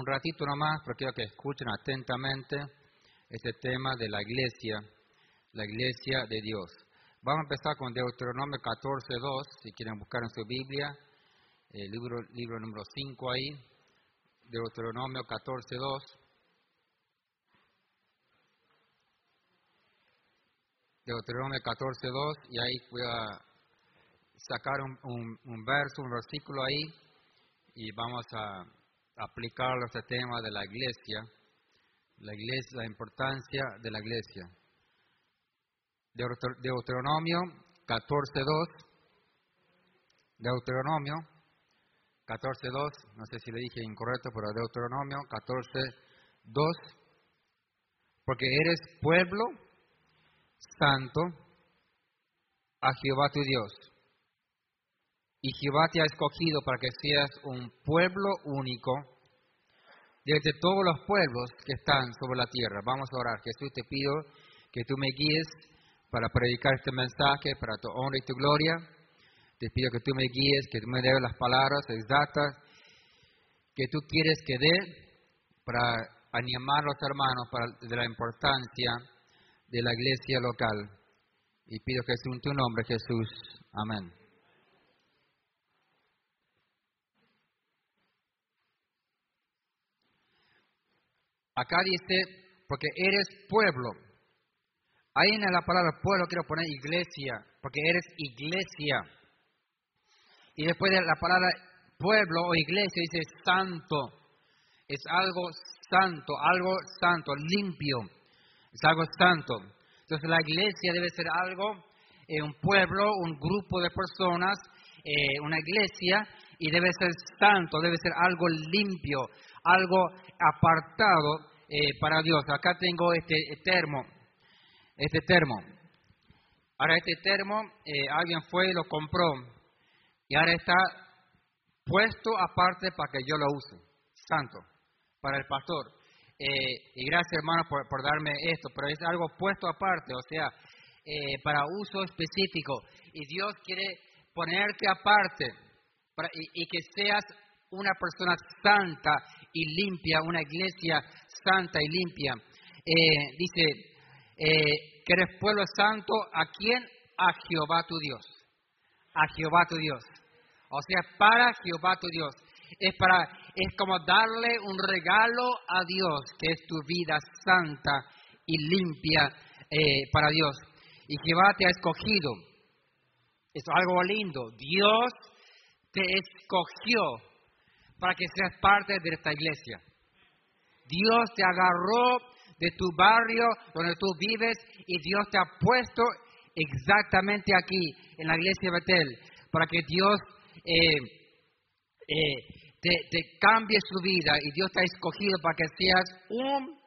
un ratito nomás, pero quiero que escuchen atentamente este tema de la iglesia, la iglesia de Dios. Vamos a empezar con Deuteronomio 14.2, si quieren buscar en su Biblia, el libro, libro número 5 ahí, Deuteronomio 14.2. Deuteronomio 14.2, y ahí voy a sacar un, un, verso, un versículo ahí, y vamos a aplicarlo a este tema de la iglesia, la iglesia, la importancia de la iglesia. Deuteronomio 14.2, Deuteronomio 14.2, no sé si le dije incorrecto, pero Deuteronomio 14.2, porque eres pueblo santo a Jehová tu Dios. Y Jehová te ha escogido para que seas un pueblo único desde todos los pueblos que están sobre la tierra. Vamos a orar. Jesús, te pido que tú me guíes para predicar este mensaje para tu honra y tu gloria. Te pido que tú me guíes, que tú me des las palabras exactas que tú quieres que dé para animar a los hermanos de la importancia de la iglesia local. Y pido que en tu nombre, Jesús. Amén. Acá dice, porque eres pueblo. Ahí en la palabra pueblo quiero poner iglesia, porque eres iglesia. Y después de la palabra pueblo o iglesia dice santo. Es algo santo, algo santo, limpio. Es algo santo. Entonces la iglesia debe ser algo, eh, un pueblo, un grupo de personas, eh, una iglesia, y debe ser santo, debe ser algo limpio, algo apartado eh, para Dios. Acá tengo este termo, este termo. Ahora este termo, eh, alguien fue y lo compró y ahora está puesto aparte para que yo lo use, santo, para el pastor. Eh, y gracias hermano por, por, darme esto, pero es algo puesto aparte, o sea, para uso específico. Y Dios quiere ponerte aparte para, y, y que seas una persona santa y limpia, una iglesia santa y limpia. Eh, dice, eh, que eres pueblo santo, ¿a quién? A Jehová tu Dios. A Jehová tu Dios. O sea, para Jehová tu Dios. Es, para, es como darle un regalo a Dios, que es tu vida santa y limpia eh, para Dios. Y Jehová te ha escogido. Es algo lindo. Dios te escogió para que seas parte de esta iglesia. Dios te agarró de tu barrio donde tú vives y Dios te ha puesto exactamente aquí, en la iglesia de Betel, para que Dios eh, eh, te, cambie su vida y Dios te ha escogido para que seas un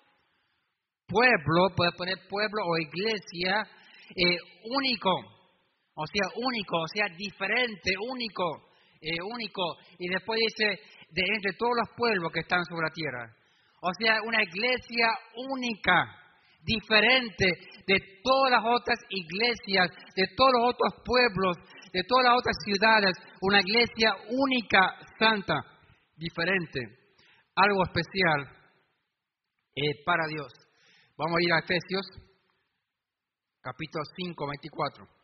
pueblo, puedes poner pueblo o iglesia eh, único, o sea, único, o sea, diferente, único, único. Y después dice, de entre todos los pueblos que están sobre la tierra. O sea, una iglesia única, diferente de todas las otras iglesias, de todos los otros pueblos, de todas las otras ciudades. Una iglesia única, santa, diferente. Algo especial eh, para Dios. Vamos a ir a Efesios, capítulo 5, 24.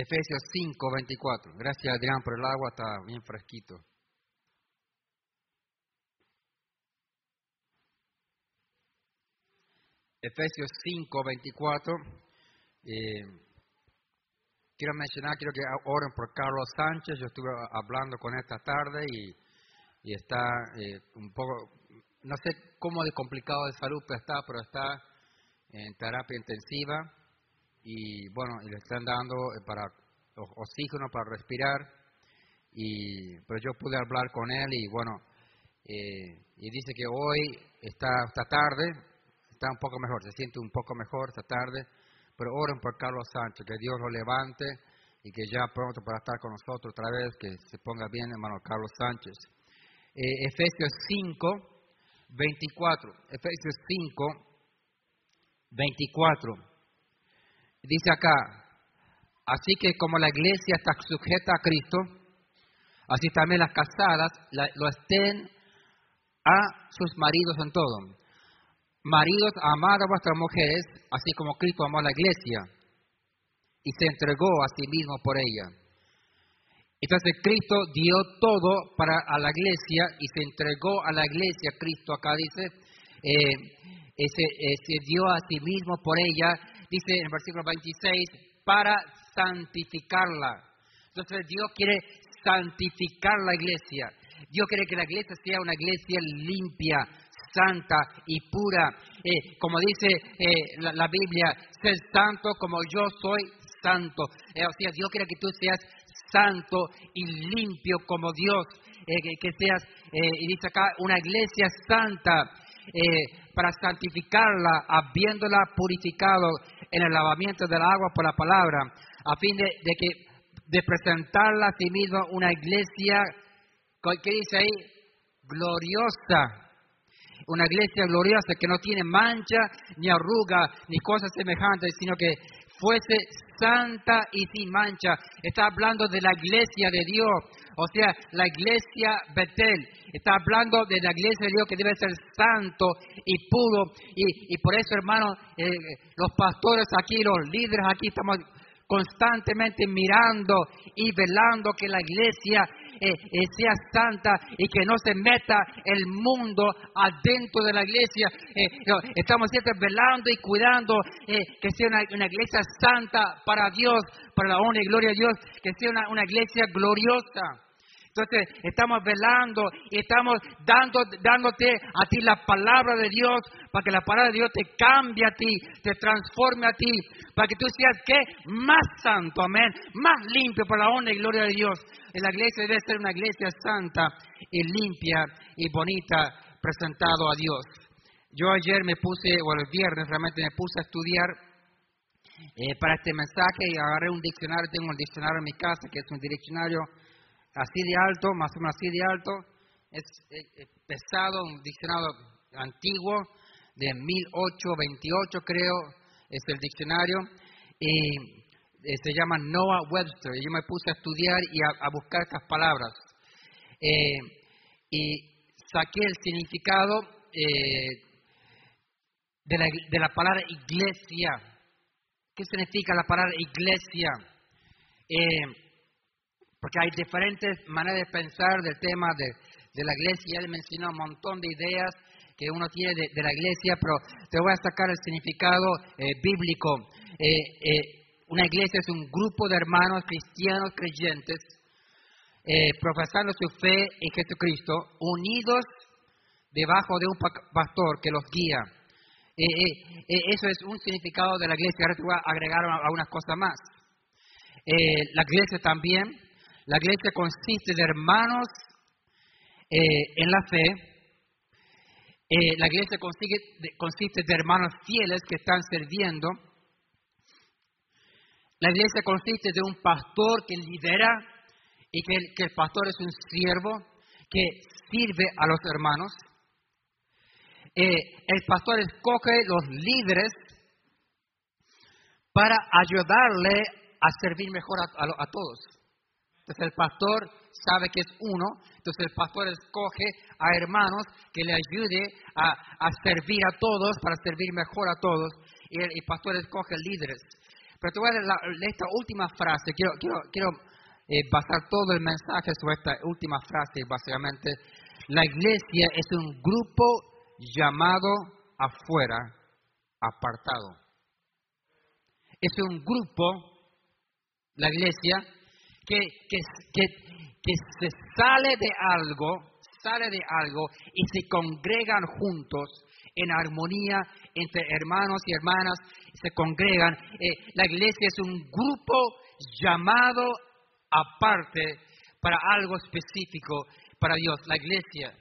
Efesios 5, 24. Gracias Adrián por el agua, está bien fresquito. Efesios 5, 24. Eh, quiero mencionar, quiero que oren por Carlos Sánchez. Yo estuve hablando con él esta tarde y, está eh, un poco, no sé cómo de complicado de salud está, pero está en terapia intensiva y bueno, le están dando eh, para oxígeno para respirar. Y, pero yo pude hablar con él y bueno, eh, y dice que hoy está esta tarde, está un poco mejor, se siente un poco mejor esta tarde, pero oren por Carlos Sánchez, que Dios lo levante y que ya pronto para estar con nosotros otra vez, que se ponga bien hermano Carlos Sánchez. Eh, Efesios 5, 24, Efesios 5, 24. Dice acá, Así que como la iglesia está sujeta a Cristo, así también las casadas lo estén a sus maridos en todo. Maridos, amad a vuestras mujeres, así como Cristo amó a la iglesia y se entregó a sí mismo por ella. Entonces Cristo dio todo para a la iglesia y se entregó a la iglesia. Cristo acá dice, eh, se, eh, se dio a sí mismo por ella, dice en el versículo 26, para santificarla. Entonces Dios quiere santificar la iglesia. Dios quiere que la iglesia sea una iglesia limpia, santa y pura. Eh, como dice eh, la, Biblia, ser santo como yo soy santo. Eh, o sea, Dios quiere que tú seas santo y limpio como Dios. Que, que, seas, y dice acá, una iglesia santa. para santificarla, habiéndola purificado en el lavamiento del agua por la palabra, a fin de, que de presentarla a sí misma una iglesia, ¿qué dice ahí? Gloriosa. Una iglesia gloriosa que no tiene mancha, ni arruga, ni cosas semejantes, sino que fuese santa y sin mancha. Está hablando de la iglesia de Dios, o sea, la iglesia Betel. Está hablando de la iglesia de Dios que debe ser santo y puro. Y, por eso, hermano, eh, los pastores aquí, los líderes aquí, estamos constantemente mirando y velando que la iglesia eh, eh, sea santa y que no se meta el mundo adentro de la iglesia. Eh, estamos siempre velando y cuidando que sea una, iglesia santa para Dios, para la honra y gloria de Dios, que sea una iglesia gloriosa. Entonces estamos velando y estamos dando, dándote a ti la palabra de Dios para que la palabra de Dios te cambie a ti, te transforme a ti, para que tú seas ¿qué? más santo, amén, más limpio por la honra y gloria de Dios. En la iglesia debe ser una iglesia santa y limpia y bonita, presentado a Dios. Yo ayer me puse, o el viernes realmente me puse a estudiar eh, para este mensaje y agarré un diccionario, tengo un diccionario en mi casa que es un diccionario así de alto, más o menos así de alto, es, pesado, un diccionario antiguo de 1828 creo, es el diccionario, y eh, se llama Noah Webster. Yo me puse a estudiar y a, buscar estas palabras. Eh, y saqué el significado eh, de, la, de la palabra iglesia. ¿Qué significa la palabra iglesia? Porque hay diferentes maneras de pensar del tema de, la iglesia. Él mencionó un montón de ideas que uno tiene de, la iglesia, pero te voy a sacar el significado eh, bíblico. Eh, eh, una iglesia es un grupo de hermanos cristianos creyentes profesando su fe en Jesucristo, unidos debajo de un pastor que los guía. eso es un significado de la iglesia. Ahora te voy a agregar algunas cosas más. la iglesia también la iglesia consiste de hermanos eh, en la fe. Eh, la iglesia consiste de, hermanos fieles que están sirviendo. La iglesia consiste de un pastor que lidera y que el, pastor es un siervo que sirve a los hermanos. Eh, el pastor escoge los líderes para ayudarle a servir mejor a todos. Entonces el pastor sabe que es uno, entonces el pastor escoge a hermanos que le ayude a, servir a todos, para servir mejor a todos, y el, pastor escoge líderes. Pero te voy a leer esta última frase, quiero, quiero, quiero eh, basar todo el mensaje sobre esta última frase, básicamente. La iglesia es un grupo llamado afuera, apartado. Es un grupo, la iglesia, que, que, que, se sale de algo, sale de algo y se congregan juntos en armonía entre hermanos y hermanas, se congregan. Eh, la iglesia es un grupo llamado aparte para algo específico para Dios, la iglesia.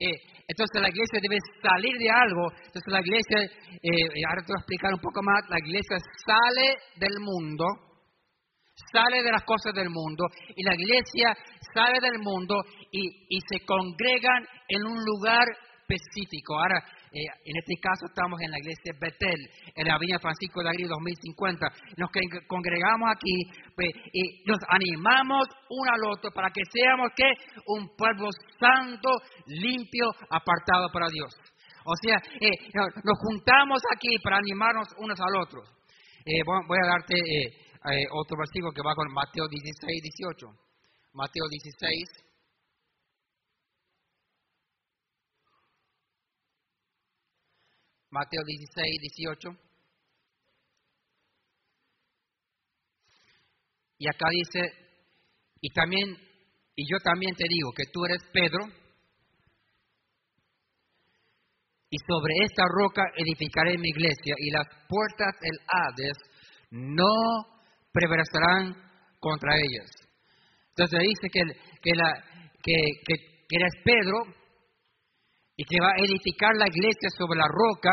Eh, entonces la iglesia debe salir de algo. Entonces la iglesia, eh, ahora te voy a explicar un poco más, la iglesia sale del mundo sale de las cosas del mundo y la iglesia sale del mundo y, se congregan en un lugar específico. Ahora, eh, en este caso estamos en la iglesia Betel, en la Avenida Francisco de Agri 2050. Nos congregamos aquí pues, y nos animamos uno al otro para que seamos que un pueblo santo, limpio, apartado para Dios. O sea, eh, nos juntamos aquí para animarnos unos al otro. Eh, voy a darte otro versículo que va con Mateo 16, 18. Mateo 16. Mateo 16, 18. Y acá dice, y también, y yo también te digo que tú eres Pedro, y sobre esta roca edificaré mi iglesia, y las puertas del Hades no prevalecerán contra ellas. Entonces dice que, que, la, que, que eres Pedro, y que va a edificar la iglesia sobre la roca.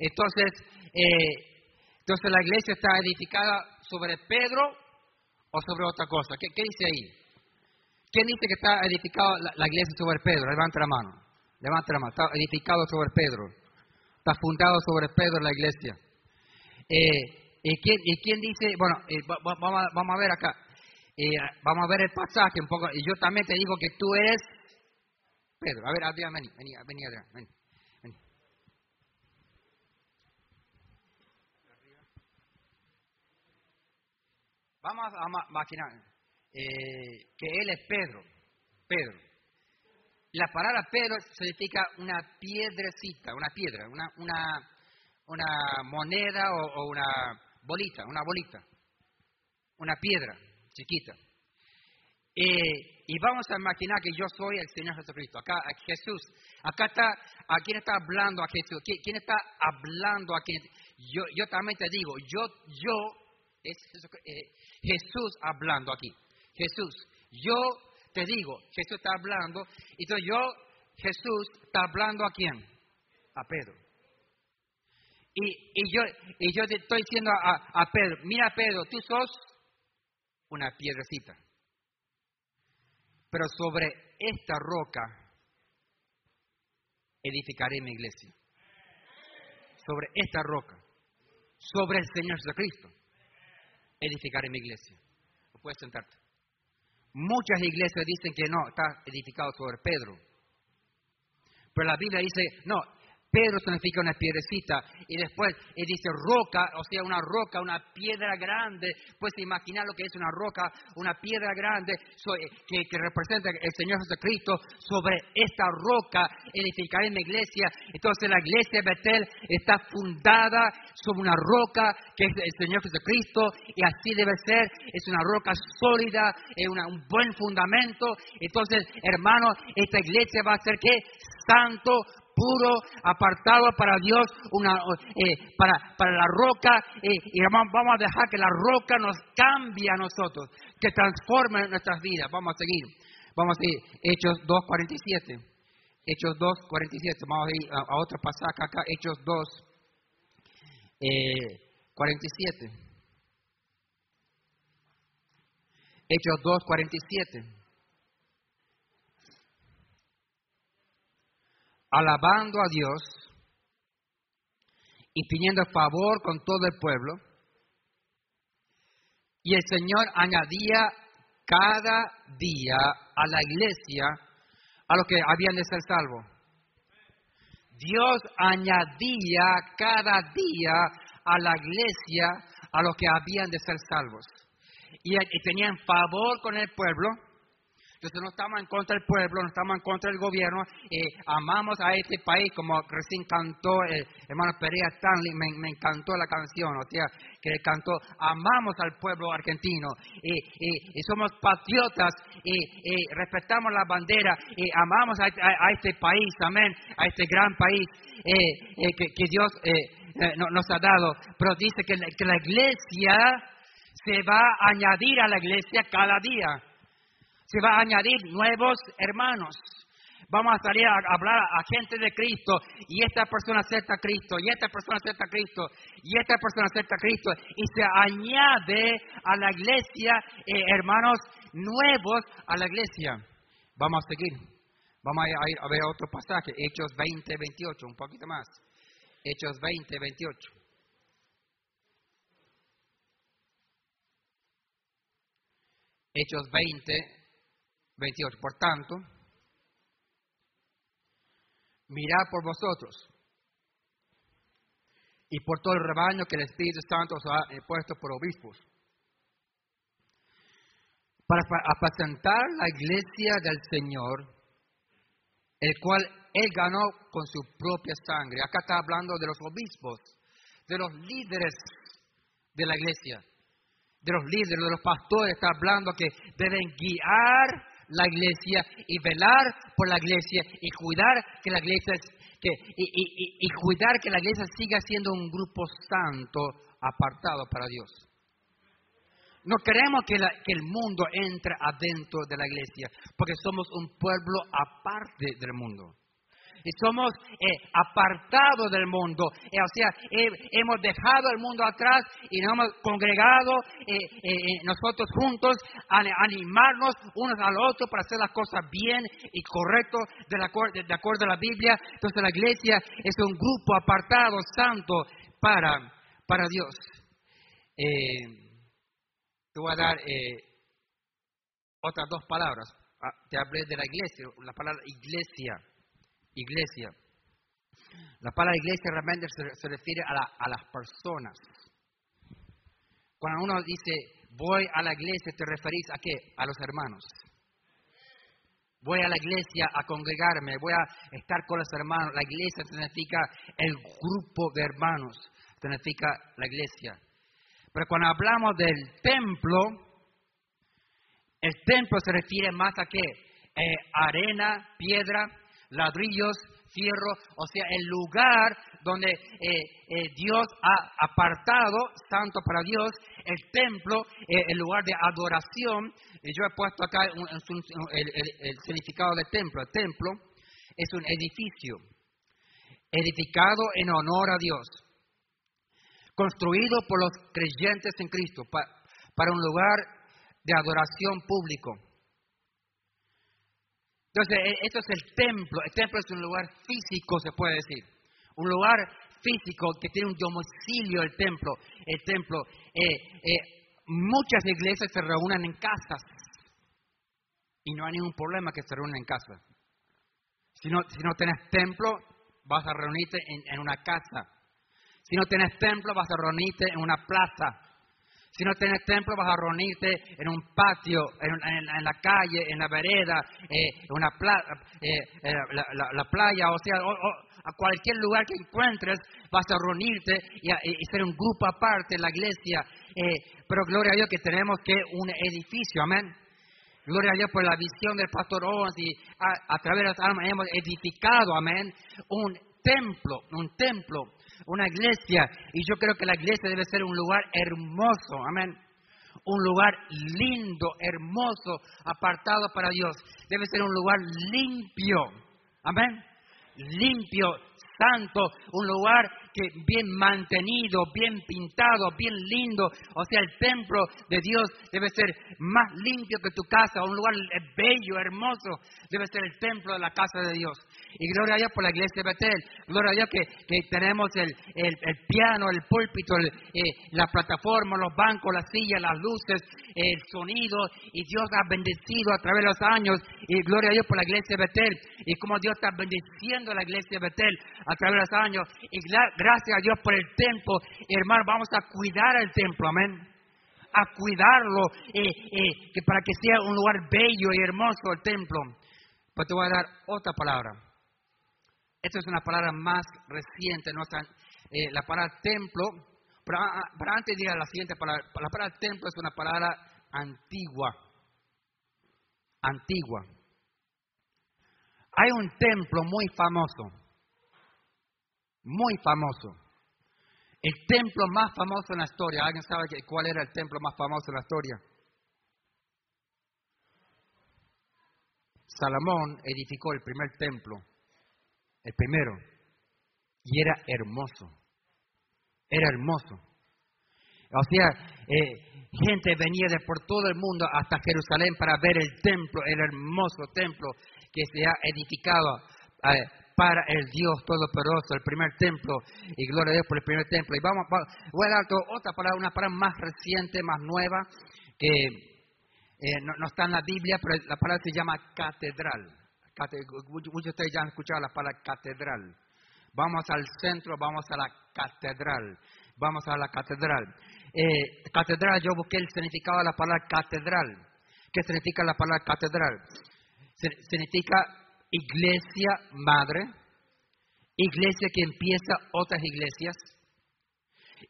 Entonces, eh, entonces la iglesia está edificada sobre Pedro o sobre otra cosa. ¿Qué, dice ahí? ¿Quién dice que está edificada la, iglesia sobre Pedro? Levanta la mano. Levanta la mano. Está edificado sobre Pedro. Está fundado sobre Pedro la iglesia. Eh, ¿y, quién, ¿y, quién, dice? Bueno, eh, vamos, a, vamos, a, ver acá. vamos a ver el pasaje un poco. Y yo también te digo que tú eres Pedro, a ver, Adrián, vení, vení, vení, Adrián, vení, Vamos a imaginar eh, que él es Pedro, Pedro. La palabra Pedro significa una piedrecita, una piedra, una, una, una moneda o, o una bolita, una bolita, una piedra chiquita. Eh, y vamos a imaginar que yo soy el Señor Jesucristo. Acá Jesús, acá está, ¿a quién está hablando a Jesús? ¿Quién está hablando a quién? Yo, yo también te digo, yo, yo, es eh, Jesús hablando aquí. Jesús, yo te digo, Jesús está hablando. Entonces yo, Jesús, está hablando a quién? A Pedro. Y, yo, y yo estoy diciendo a, a Pedro, mira Pedro, tú sos una piedrecita pero sobre esta roca edificaré mi iglesia. Sobre esta roca, sobre el Señor Jesucristo, edificaré mi iglesia. puedes sentarte. Muchas iglesias dicen que no, está edificado sobre Pedro. Pero la Biblia dice, no, Pedro significa una piedrecita y después dice roca, o sea, una roca, una piedra grande. Puedes imaginar lo que es una roca, una piedra grande eh, que, representa el Señor Jesucristo. Sobre esta roca edificaré mi iglesia. Entonces la iglesia de Betel está fundada sobre una roca que es el Señor Jesucristo y así debe ser. Es una roca sólida, es un buen fundamento. Entonces, hermano, esta iglesia va a ser que santo, puro, apartado para Dios, una, eh, para, para la roca, eh, y vamos, a dejar que la roca nos cambie a nosotros, que transforme nuestras vidas. Vamos a seguir, vamos a seguir, Hechos 2.47, Hechos 2.47, vamos a ir a, a otro pasaje acá, Hechos 2, eh, 47. Hechos 2.47. alabando a Dios y pidiendo favor con todo el pueblo. Y el Señor añadía cada día a la iglesia a los que habían de ser salvos. Dios añadía cada día a la iglesia a los que habían de ser salvos. Y, y tenían favor con el pueblo entonces no estamos en contra del pueblo, no estamos en contra del gobierno, eh, amamos a este país, como recién cantó el hermano Perea Stanley, me, encantó la canción, o sea, que le cantó, amamos al pueblo argentino, y somos patriotas, y respetamos la bandera, y amamos a, este país, amén, a este gran país eh, eh, que, Dios nos ha dado, pero dice que la iglesia se va a añadir a la iglesia cada día se va a añadir nuevos hermanos. Vamos a salir a hablar a gente de Cristo y esta persona acepta a Cristo y esta persona acepta a Cristo y esta persona acepta a Cristo y se añade a la iglesia eh, hermanos nuevos a la iglesia. Vamos a seguir. Vamos a ir a ver otro pasaje, Hechos 20, 28, un poquito más. Hechos 20, 28. Hechos 20, 28. Por tanto, mirad por vosotros y por todo el rebaño que el Espíritu Santo os ha puesto por obispos, para apacentar la iglesia del Señor, el cual Él ganó con su propia sangre. Acá está hablando de los obispos, de los líderes de la iglesia, de los líderes, de los pastores, está hablando que deben guiar la iglesia y velar por la iglesia y cuidar que la iglesia que, y, cuidar que la iglesia siga siendo un grupo santo apartado para Dios. No queremos que, que, el mundo entre adentro de la iglesia, porque somos un pueblo aparte del mundo y somos eh, apartados del mundo. Eh, o sea, hemos dejado el mundo atrás y nos hemos congregado eh, nosotros juntos a animarnos unos al otro para hacer las cosas bien y correcto de, de acuerdo a la Biblia. Entonces la iglesia es un grupo apartado, santo para, para Dios. te voy a dar otras dos palabras. Ah, te hablé de la iglesia, la palabra iglesia iglesia. La palabra iglesia realmente se, refiere a, las personas. Cuando uno dice, voy a la iglesia, ¿te referís a qué? A los hermanos. Voy a la iglesia a congregarme, voy a estar con los hermanos. La iglesia significa el grupo de hermanos, significa la iglesia. Pero cuando hablamos del templo, el templo se refiere más a qué? Eh, arena, piedra, ladrillos, fierro, o sea, el lugar donde eh, eh, Dios ha apartado, santo para Dios, el templo, eh, el lugar de adoración. yo he puesto acá el, significado del templo. El templo es un edificio edificado en honor a Dios, construido por los creyentes en Cristo para un lugar de adoración público. Entonces, e, esto es el templo. El templo es un lugar físico, se puede decir. Un lugar físico que tiene un domicilio, el templo. El templo. Eh, eh, muchas iglesias se reúnen en casas. Y no hay ningún problema que se reúnan en casa. Si no, si no tienes templo, vas a reunirte en una casa. Si no tienes templo, vas a reunirte en una plaza. Si no tienes templo, vas a reunirte en un patio, en, la calle, en la vereda, eh, en una eh, eh, la, playa, o sea, a cualquier lugar que encuentres, vas a reunirte y, ser un grupo aparte, la iglesia. pero gloria a Dios que tenemos que un edificio, amén. Gloria a Dios por la visión del pastor Owens y a, través de las almas hemos edificado, amén, un templo, un templo una iglesia. Y yo creo que la iglesia debe ser un lugar hermoso, amén. Un lugar lindo, hermoso, apartado para Dios. Debe ser un lugar limpio, amén. Limpio, santo, un lugar que bien mantenido, bien pintado, bien lindo. O sea, el templo de Dios debe ser más limpio que tu casa, un lugar bello, hermoso. Debe ser el templo de la casa de Dios. Y gloria a Dios por la iglesia de Betel. Gloria a Dios que, tenemos el, piano, el púlpito, eh, la plataforma, los bancos, las sillas, las luces, el sonido. Y Dios ha bendecido a través de los años. Y gloria a Dios por la iglesia de Betel. Y como Dios está bendiciendo a la iglesia de Betel a través de los años. Y gracias a Dios por el templo. Hermano, vamos a cuidar el templo. Amén a cuidarlo, eh, eh, para que sea un lugar bello y hermoso el templo. Pues te voy a dar otra palabra. Esta es una palabra más reciente. Eh, la palabra templo, pero, ah, ah, pero antes de ir a la siguiente palabra, la palabra templo es una palabra antigua, antigua. Hay un templo muy famoso, muy famoso. El templo más famoso en la historia. ¿Alguien sabe cuál era el templo más famoso en la historia? Salomón edificó el primer templo el primero, y era hermoso, era hermoso. O sea, eh, gente venía de por todo el mundo hasta Jerusalén para ver el templo, el hermoso templo que se ha edificado eh, para el Dios Todopoderoso, el primer templo, y gloria a Dios por el primer templo. Y vamos, voy a dar otra palabra, una palabra más reciente, más nueva, que eh, no, está en la Biblia, pero la palabra se llama catedral. muchos de ustedes ya han escuchado la palabra catedral. Vamos al centro, vamos a la catedral. Vamos a la catedral. Eh, catedral, yo busqué el significado de la palabra catedral. ¿Qué significa la palabra catedral? Significa iglesia madre, iglesia que empieza otras iglesias,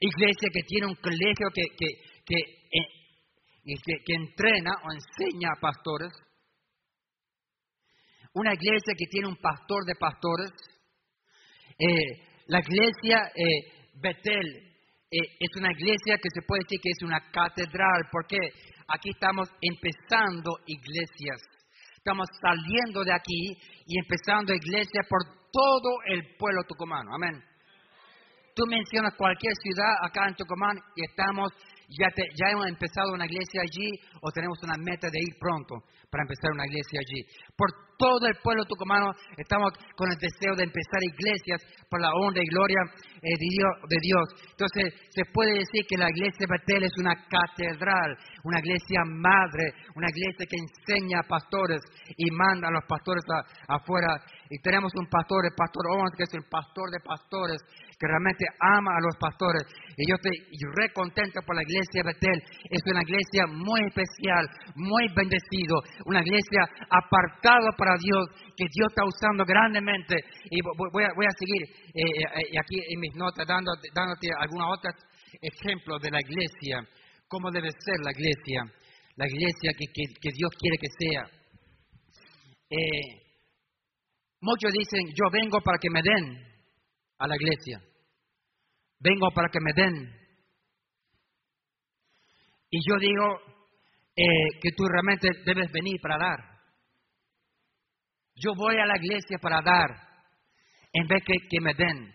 iglesia que tiene un colegio que, que, que, eh, que entrena o enseña a pastores, una iglesia que tiene un pastor de pastores, eh, la iglesia eh, Betel es una iglesia que se puede decir que es una catedral, porque aquí estamos empezando iglesias. Estamos saliendo de aquí y empezando iglesias por todo el pueblo tucumano. Amén. Tú mencionas cualquier ciudad acá en Tucumán y estamos ya, ya hemos empezado una iglesia allí o tenemos una meta de ir pronto para empezar una iglesia allí. Por todo el pueblo tucumano estamos con el deseo de empezar iglesias por la honra y gloria eh, de, Dios, Entonces se puede decir que la iglesia de Betel es una catedral, una iglesia madre, una iglesia que enseña a pastores y manda a los pastores afuera. Y tenemos un pastor, el pastor Owens, que es el pastor de pastores, que realmente ama a los pastores. Y yo estoy re contento por la iglesia de Betel. Es una iglesia muy especial, muy bendecido, una iglesia apartada para Dios, que Dios está usando grandemente. Y voy a, seguir eh, eh, aquí en mis notas dándote algunos otros ejemplos de la iglesia, cómo debe ser la iglesia, la iglesia que, Dios quiere que sea. Eh, muchos dicen, yo vengo para que me den a la iglesia. Vengo para que me den. Y yo digo eh, que tú realmente debes venir para dar. Yo voy a la iglesia para dar, en vez que, que me den.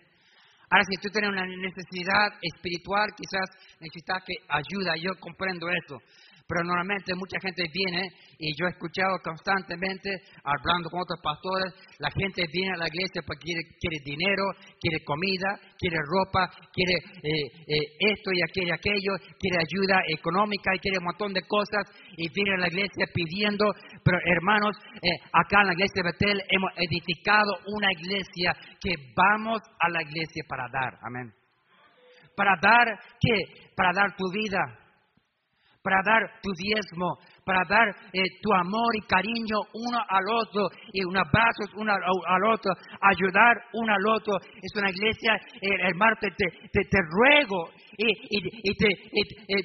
Ahora, si tú tienes una necesidad espiritual, quizás necesitas que ayuda. Yo comprendo eso pero normalmente mucha gente viene y yo he escuchado constantemente hablando con otros pastores, la gente viene a la iglesia porque quiere, dinero, quiere comida, quiere ropa, quiere eh, eh, esto y aquello aquello, quiere ayuda económica y quiere un montón de cosas y viene a la iglesia pidiendo, pero hermanos, eh, acá en la iglesia de Betel hemos edificado una iglesia que vamos a la iglesia para dar, amén. Para dar, ¿qué? Para dar tu vida, para dar tu diezmo, para dar eh, tu amor y cariño uno al otro y un abrazo uno al otro, ayudar uno al otro. Es una iglesia, eh, hermano, te, te, ruego y, y, te,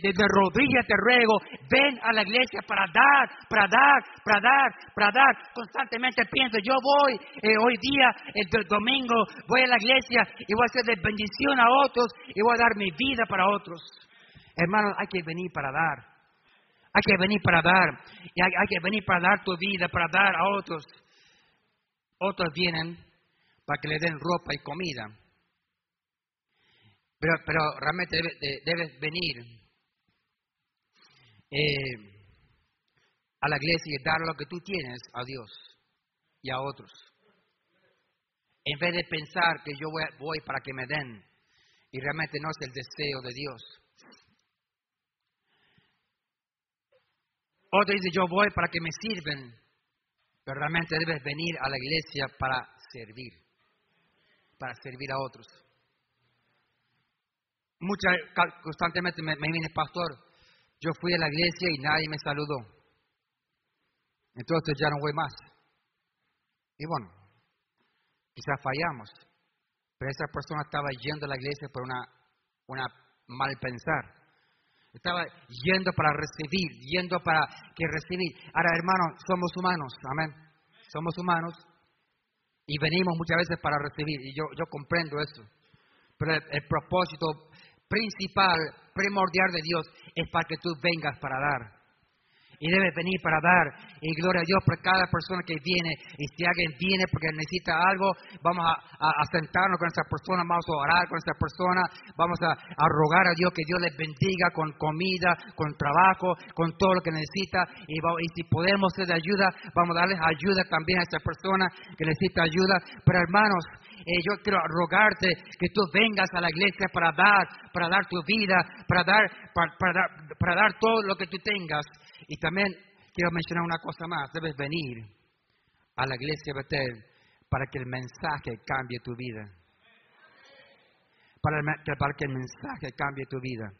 de, de rodillas te ruego, ven a la iglesia para dar, para dar, para dar, para dar. Constantemente pienso, yo voy eh, hoy día, el domingo, voy a la iglesia y voy a hacer de bendición a otros y voy a dar mi vida para otros. Hermanos, hay que venir para dar. Hay que venir para dar. Y hay, que venir para dar tu vida, para dar a otros. Otros vienen para que le den ropa y comida. Pero, pero realmente debes, venir eh, a la iglesia y dar lo que tú tienes a Dios y a otros. En vez de pensar que yo voy para que me den y realmente no es el deseo de Dios. Otro dice, yo voy para que me sirven, pero realmente debes venir a la iglesia para servir, para servir a otros. Muchas, constantemente me, me viene, pastor, yo fui a la iglesia y nadie me saludó. Entonces ya no voy más. Y bueno, quizás fallamos, pero esa persona estaba yendo a la iglesia por una, una mal pensar. Estaba yendo para recibir, yendo para que recibir. Ahora, hermanos, somos humanos, amén. Somos humanos y venimos muchas veces para recibir, y yo, yo comprendo eso. Pero el, propósito principal, primordial de Dios es para que tú vengas para dar. Y debes venir para dar. Y gloria a Dios por cada persona que viene. Y si alguien viene porque necesita algo, vamos a, sentarnos con esa persona, vamos a orar con esa persona, vamos a, rogar a Dios que Dios les bendiga con comida, con trabajo, con todo lo que necesita. Y, y si podemos ser de ayuda, vamos a darles ayuda también a esa persona que necesita ayuda. Pero hermanos, eh, yo quiero rogarte que tú vengas a la iglesia para dar, para dar tu vida, para dar, para, dar, para dar todo lo que tú tengas. Y también quiero mencionar una cosa más, debes venir a la iglesia Betel para que el mensaje cambie tu vida. Para, para que el mensaje cambie tu vida.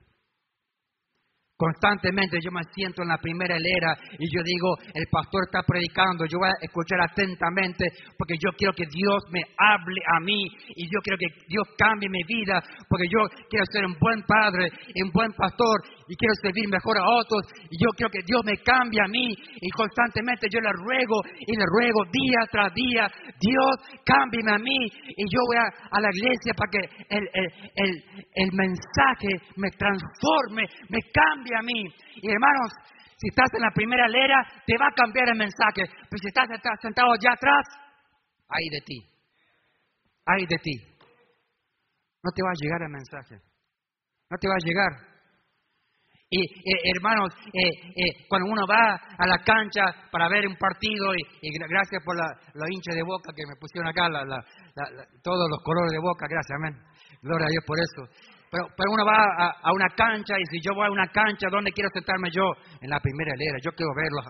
Constantemente yo me siento en la primera hilera y yo digo, el pastor está predicando, yo voy a escuchar atentamente porque yo quiero que Dios me hable a mí y yo quiero que Dios cambie mi vida porque yo quiero ser un buen padre, un buen pastor y quiero servir mejor a otros y yo quiero que Dios me cambie a mí y constantemente yo le ruego y le ruego día tras día, Dios cámbiame a mí y yo voy a, la iglesia para que el, el, el, mensaje me transforme, me cambie a mí. Y hermanos, si estás en la primera lera, te va a cambiar el mensaje, pero si estás sentado allá atrás, ahí de ti, ahí de ti, no te va a llegar el mensaje, no te va a llegar. Y eh, hermanos, eh, eh, cuando uno va a la cancha para ver un partido, y, gracias por la, los hinchas de boca que me pusieron acá, todos los colores de boca, gracias, amén. Gloria a Dios por eso. Pero, pero uno va a, a, una cancha y si yo voy a una cancha, ¿dónde quiero sentarme yo? En la primera hilera. Yo quiero verlos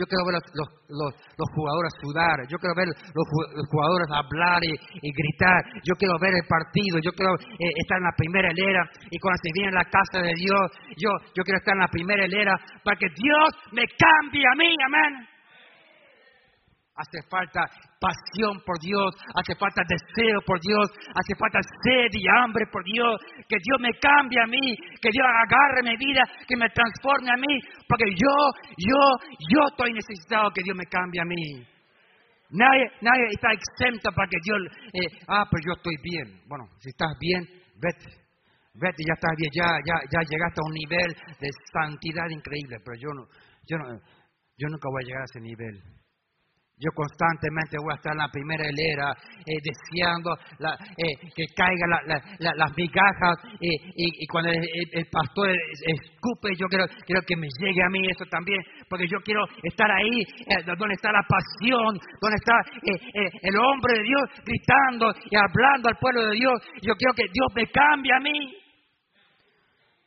yo quiero ver los, los, los, jugadores sudar. Yo quiero ver los, jugadores hablar y, gritar. Yo quiero ver el partido. Yo quiero eh, estar en la primera hilera. Y cuando se viene la casa de Dios, yo, yo quiero estar en la primera hilera para que Dios me cambie a mí. Amén. Hace falta pasión por Dios, hace falta deseo por Dios, hace falta sed y hambre por Dios. Que Dios me cambie a mí, que Dios agarre mi vida, que me transforme a mí, porque yo, yo, yo estoy necesitado que Dios me cambie a mí. Nadie, nadie está exento para que Dios, eh, ah, pero yo estoy bien. Bueno, si estás bien, vete, vete, ya estás bien, ya, ya, ya llegaste a un nivel de santidad increíble, pero yo no, yo no, yo nunca voy a llegar a ese nivel. Yo constantemente voy a estar en la primera hilera eh, deseando eh, que caigan las migajas y, cuando el, pastor escupe, yo quiero, quiero que me llegue a mí eso también, porque yo quiero estar ahí eh, donde está la pasión, donde está el hombre de Dios gritando y hablando al pueblo de Dios. Yo quiero que Dios me cambie a mí.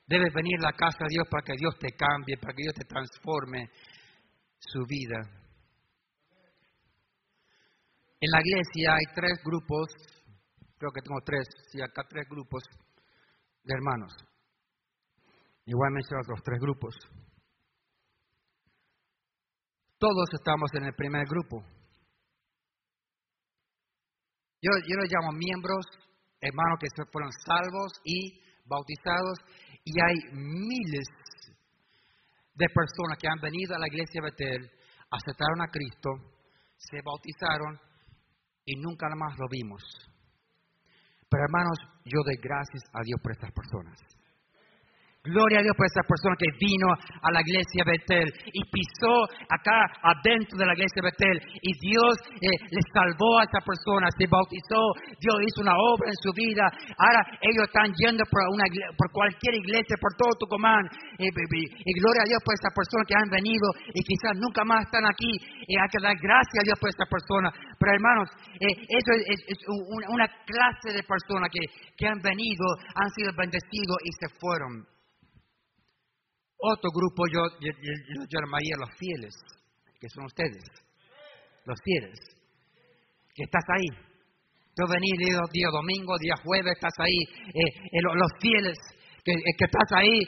Debes venir a la casa de Dios para que Dios te cambie, para que Dios te transforme su vida. En la iglesia hay tres grupos, creo que tengo tres, sí, acá tres grupos de hermanos. Igual mencionar los tres grupos. Todos estamos en el primer grupo. Yo, yo los llamo miembros, hermanos que fueron salvos y bautizados, y hay miles de personas que han venido a la iglesia de Betel, aceptaron a Cristo, se bautizaron y nunca más lo vimos. Pero hermanos, yo doy gracias a Dios por estas personas. Gloria a Dios por esa persona que vino a la iglesia Betel y pisó acá adentro de la iglesia Betel y Dios eh, le salvó a esa persona, se bautizó, Dios hizo una obra en su vida. Ahora ellos están yendo por, una, cualquier iglesia, por todo Tucumán. Y, y, gloria a Dios por esa persona que han venido y quizás nunca más están aquí. Y hay que dar gracias a Dios por esta persona. Pero hermanos, eh, eso es, una, clase de personas que, que han venido, han sido bendecidos y se fueron. Otro grupo yo, yo, llamaría los fieles, que son ustedes, los fieles, que estás ahí. Tú venís día, día domingo, día jueves, estás ahí, eh, eh, los fieles, que, eh, estás ahí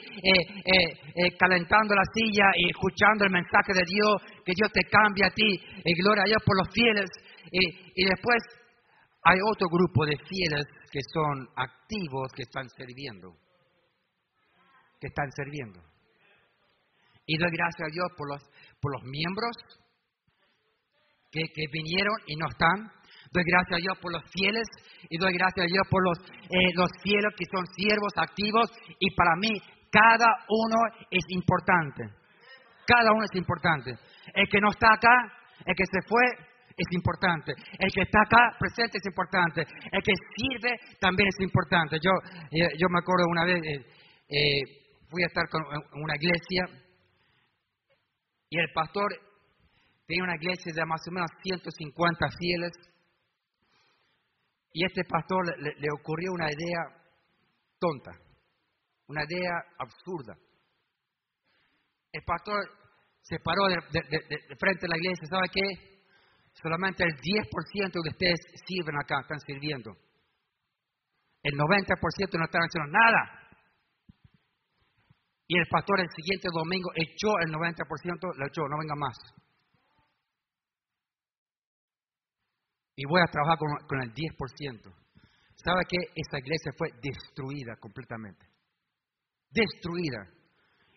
calentando la silla y escuchando el mensaje de Dios, que Dios te cambie a ti, gloria a Dios por los fieles. y después hay otro grupo de fieles que son activos, que están sirviendo, que están sirviendo. Y doy gracias a Dios por los, por los miembros que, vinieron y no están. Doy gracias a Dios por los fieles y doy gracias a Dios por los, eh, los fieles que son siervos activos. Y para mí, cada uno es importante. Cada uno es importante. El que no está acá, el que se fue, es importante. El que está acá presente es importante. El que sirve también es importante. Yo, eh, yo me acuerdo una vez, eh, eh, fui a estar con, una iglesia y el pastor tenía una iglesia de más o menos 150 fieles. Y este pastor le, ocurrió una idea tonta, una idea absurda. El pastor se paró de, frente a la iglesia, ¿sabe qué? Solamente el 10% de ustedes sirven acá, están sirviendo. El 90% no están haciendo nada. Y el pastor el siguiente domingo echó el 90%, lo echó, no venga más. Y voy a trabajar con, con el 10%. ¿Sabe qué? Esa iglesia fue destruida completamente. Destruida.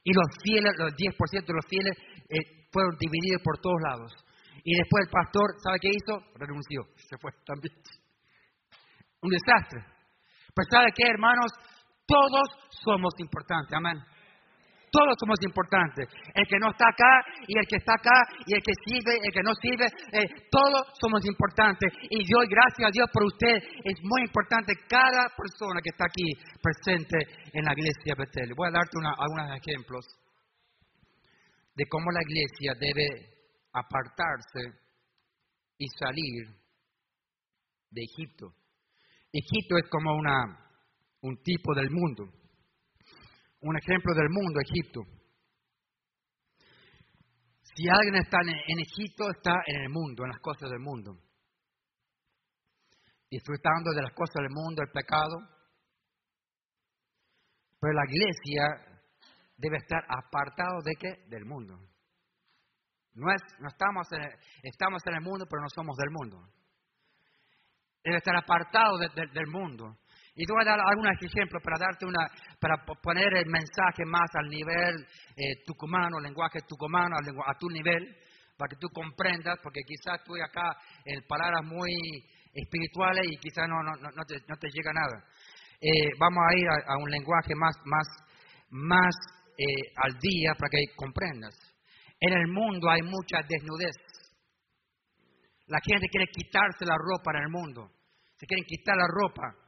Y los fieles, los 10% de los fieles eh, fueron divididos por todos lados. Y después el pastor, ¿sabe qué hizo? Renunció, se fue también. Un desastre. Pero ¿sabe qué, hermanos? Todos somos importantes, amén. Todos somos importantes. El que no está acá y el que está acá y el que sirve, el que no sirve, eh, todos somos importantes. Y yo, gracias a Dios por usted, es muy importante cada persona que está aquí presente en la iglesia Betel. Voy a darte algunos ejemplos de cómo la iglesia debe apartarse y salir de Egipto. Egipto es como una, un tipo del mundo un ejemplo del mundo, Egipto. Si alguien está en Egipto, está en el mundo, en las cosas del mundo. Disfrutando de las cosas del mundo, el pecado. Pero la iglesia debe estar apartado de qué? Del mundo. No, es, no estamos, en el, estamos en el mundo, pero no somos del mundo. Debe estar apartado del mundo. Y te voy a dar algunos ejemplos para darte una, para poner el mensaje más al nivel eh, tucumano, lenguaje tucumano, a, tu nivel, para que tú comprendas, porque quizás tú acá en palabras muy espirituales y quizás no, no, no, te, no te llega nada. Eh, vamos a ir a, un lenguaje más, más, más eh, al día para que comprendas. En el mundo hay mucha desnudez. La gente quiere quitarse la ropa en el mundo. Se quieren quitar la ropa.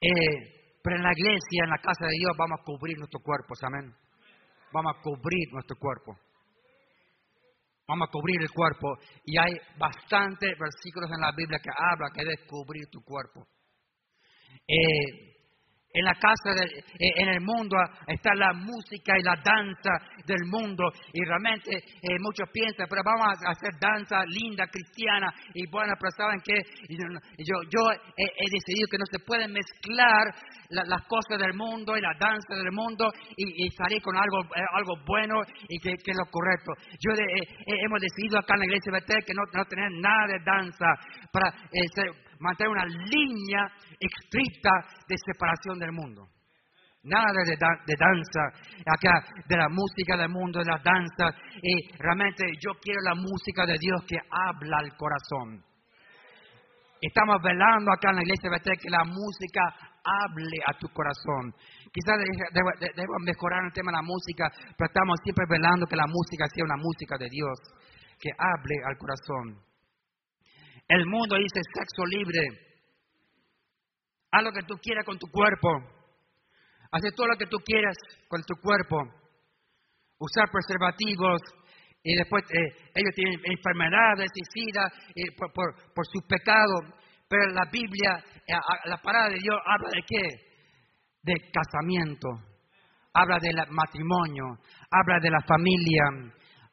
Eh, pero en la iglesia, en la casa de Dios, vamos a cubrir nuestro cuerpo, amén. Vamos a cubrir nuestro cuerpo. Vamos a cubrir el cuerpo. Y hay bastantes versículos en la Biblia que hablan que debes cubrir tu cuerpo. Eh, en la casa, eh, en el mundo está la música y la danza del mundo. Y realmente eh, muchos piensan, pero vamos a hacer danza linda, cristiana. Y bueno, pero ¿saben qué? Yo, yo he, decidido que no se pueden mezclar las cosas del mundo y la danza del mundo y, salir con algo, eh, algo bueno y que, es lo correcto. Yo hemos decidido acá en la iglesia Betel que no, no tener nada de danza para mantener una línea estricta de separación del mundo. Nada de, danza, acá, de la música del mundo, de la danza. Y realmente yo quiero la música de Dios que habla al corazón. Estamos velando acá en la iglesia de que la música hable a tu corazón. Quizás debemos mejorar el tema de la música, pero estamos siempre velando que la música sea una música de Dios, que hable al corazón. El mundo dice sexo libre, Haz lo que tú quieras con tu cuerpo. Haz todo lo que tú quieras con tu cuerpo. Usar preservativos. Y después eh, ellos tienen enfermedades y sida eh, por, por, su pecado. Pero la Biblia, eh, la palabra de Dios habla de qué? De casamiento. Habla del matrimonio. Habla de la familia.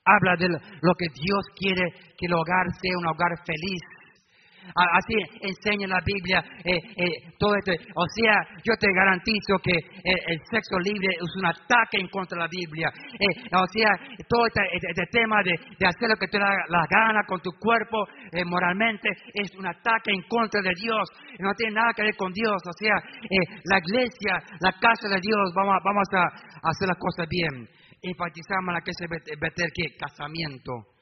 Habla de lo que Dios quiere que el hogar sea un hogar feliz Así enseña la Biblia eh, eh, todo esto. O sea, yo te garantizo que eh, el sexo libre es un ataque en contra de la Biblia. o sea, todo este, este, este tema de, hacer lo que te da la gana con tu cuerpo moralmente es un ataque en contra de Dios. No tiene nada que ver con Dios. O sea, la iglesia, la casa de Dios, vamos, vamos a, hacer las cosas bien. Enfatizamos la que se meter que casamiento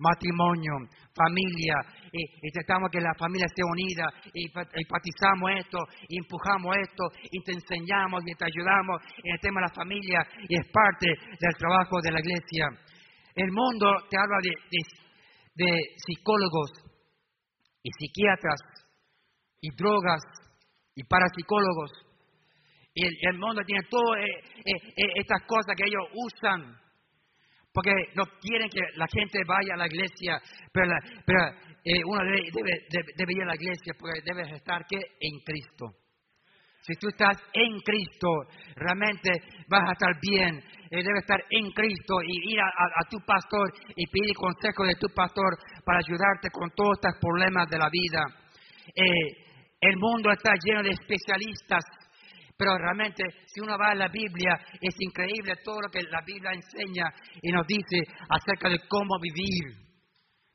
matrimonio, familia, y, tratamos que la familia esté unida, y enfatizamos esto, y empujamos esto, y te enseñamos y te ayudamos en el tema de la familia, y es parte del trabajo de la iglesia. El mundo te habla de, de, psicólogos y psiquiatras y drogas y parapsicólogos. Y el, mundo tiene todas eh, eh, eh, estas cosas que ellos usan porque no quieren que la gente vaya a la iglesia, pero, pero uno debe, debe, ir a la iglesia porque debe estar ¿qué? en Cristo. Si tú estás en Cristo, realmente vas a estar bien. Eh, debes estar en Cristo y ir a, tu pastor y pedir consejo de tu pastor para ayudarte con todos estos problemas de la vida. Eh, el mundo está lleno de especialistas, pero realmente si uno va a la Biblia, es increíble todo lo que la Biblia enseña y nos dice acerca de cómo vivir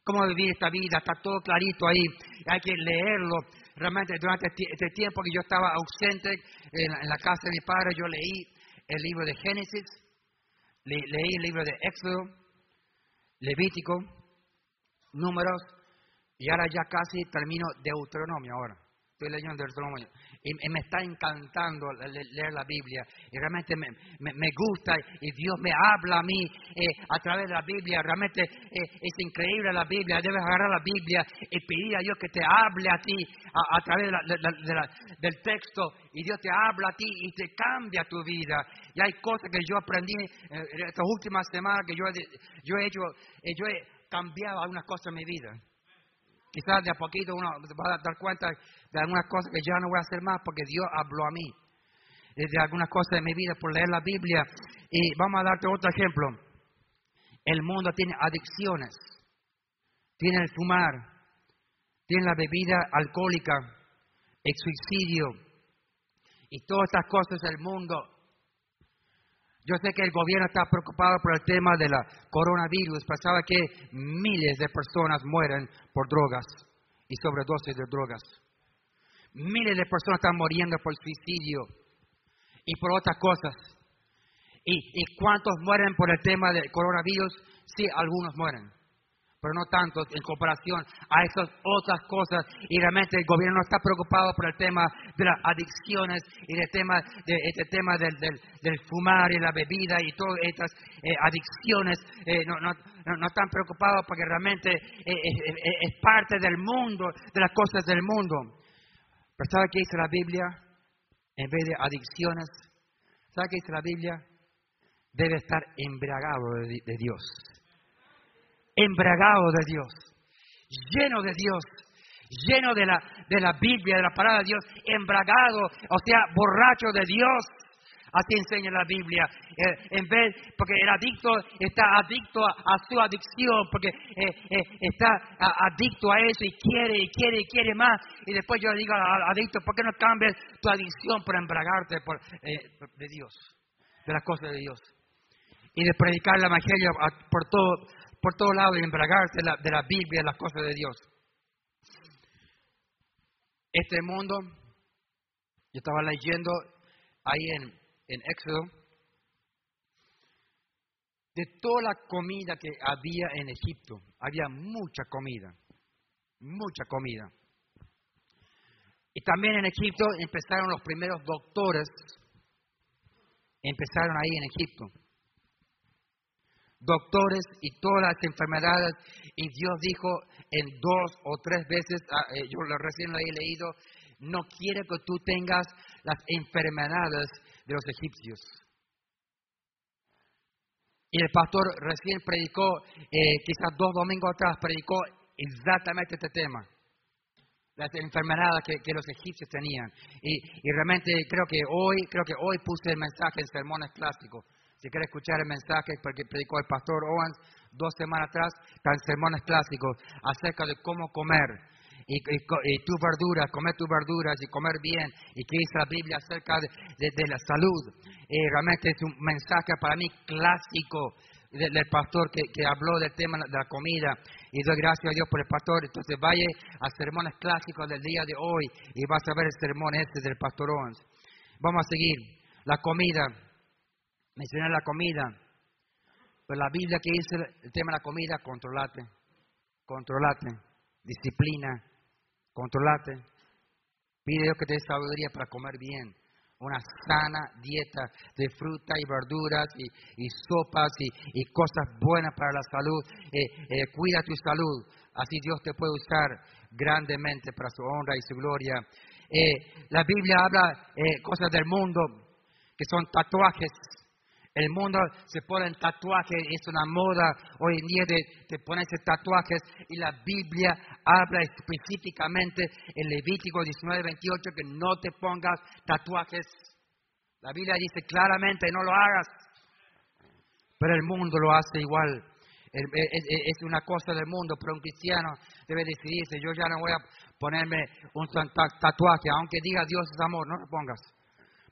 cómo vivir esta vida, está todo clarito ahí, hay que leerlo. Realmente durante este, tiempo que yo estaba ausente en la, casa de mi padre, yo leí el libro de Génesis, leí el libro de Éxodo, Levítico, Números, y ahora ya casi termino Deuteronomio ahora. Estoy leyendo Deuteronomio y, me está encantando leer la Biblia y realmente me, gusta y Dios me habla a mí eh, a través de la Biblia. Realmente eh, es increíble la Biblia. Debes agarrar la Biblia y pedir a Dios que te hable a ti a, través del texto y Dios te habla a ti y te cambia tu vida. Y hay cosas que yo aprendí en eh, estas últimas semanas que yo, yo he hecho, yo he cambiado algunas cosas en mi vida. Quizás de a poquito uno va a dar cuenta de algunas cosas que ya no voy a hacer más porque Dios habló a mí. De algunas cosas de mi vida por leer la Biblia. Y vamos a darte otro ejemplo. El mundo tiene adicciones. Tiene el fumar. Tiene la bebida alcohólica. El suicidio. Y todas estas cosas del mundo yo sé que el gobierno está preocupado por el tema del coronavirus. Pensaba que miles de personas mueren por drogas y sobredosis de drogas. Miles de personas están muriendo por suicidio y por otras cosas. ¿Y, y cuántos mueren por el tema del coronavirus? Sí, algunos mueren pero no tanto en comparación a esas otras cosas. Y realmente el gobierno está preocupado por el tema de las adicciones y el tema de este tema del, del, fumar y la bebida y todas estas eh, adicciones. Eh, no, no, no, están preocupados porque realmente eh, es parte del mundo, de las cosas del mundo. Pero ¿sabe qué dice la Biblia? En vez de adicciones, ¿sabe qué dice la Biblia? Debe estar embriagado de Dios embragado de Dios, lleno de Dios, lleno de la, de la Biblia, de la palabra de Dios, embragado, o sea, borracho de Dios. Así enseña la Biblia. Eh, en vez, porque el adicto está adicto a, su adicción, porque eh, eh, está adicto a eso y quiere y quiere y quiere más. Y después yo le digo al adicto, ¿por qué no cambias tu adicción por embragarte por, de Dios, de las cosas de Dios? Y de predicar el Evangelio por todo, por todos lados y embragarse de la, Biblia, de las cosas de Dios. Este mundo, yo estaba leyendo ahí en, en Éxodo, de toda la comida que había en Egipto, había mucha comida, mucha comida. Y también en Egipto empezaron los primeros doctores, empezaron ahí en Egipto doctores y todas las enfermedades. Y Dios dijo en dos o tres veces, ah, eh, yo recién lo he leído, no quiere que tú tengas las enfermedades de los egipcios. Y el pastor recién predicó, eh, quizás dos domingos atrás, predicó exactamente este tema, las enfermedades que, los egipcios tenían. Y, y, realmente creo que hoy, creo que hoy puse el mensaje en sermones clásicos. Si quiere escuchar el mensaje que predicó el pastor Owens dos semanas atrás, están sermones clásicos acerca de cómo comer. Y, tu verdura, comer tus verduras y comer bien, y que dice la Biblia acerca de, la salud. Y realmente es un mensaje para mí clásico del, pastor que, habló del tema de la comida. Y doy gracias a Dios por el pastor. Entonces vaya a sermones clásicos del día de hoy y vas a ver el sermón ese del pastor Owens. Vamos a seguir. La comida mencionar la comida. Pero la Biblia que dice el tema de la comida, controlate, controlate, disciplina, controlate. Pide Dios que te dé sabiduría para comer bien. una sana dieta de fruta y verduras y, sopas y, cosas buenas para la salud. Eh, eh, cuida tu salud, así Dios te puede usar grandemente para su honra y su gloria. Eh, la Biblia habla cosas del mundo que son tatuajes. El mundo se pone en tatuajes, es una moda hoy en día de, de, ponerse tatuajes y la Biblia habla específicamente en Levítico 19, 28 que no te pongas tatuajes. La Biblia dice claramente no lo hagas, pero el mundo lo hace igual. Es una cosa del mundo, pero un cristiano debe decidirse, yo ya no voy a ponerme un tatuaje, aunque diga Dios es amor, no lo pongas.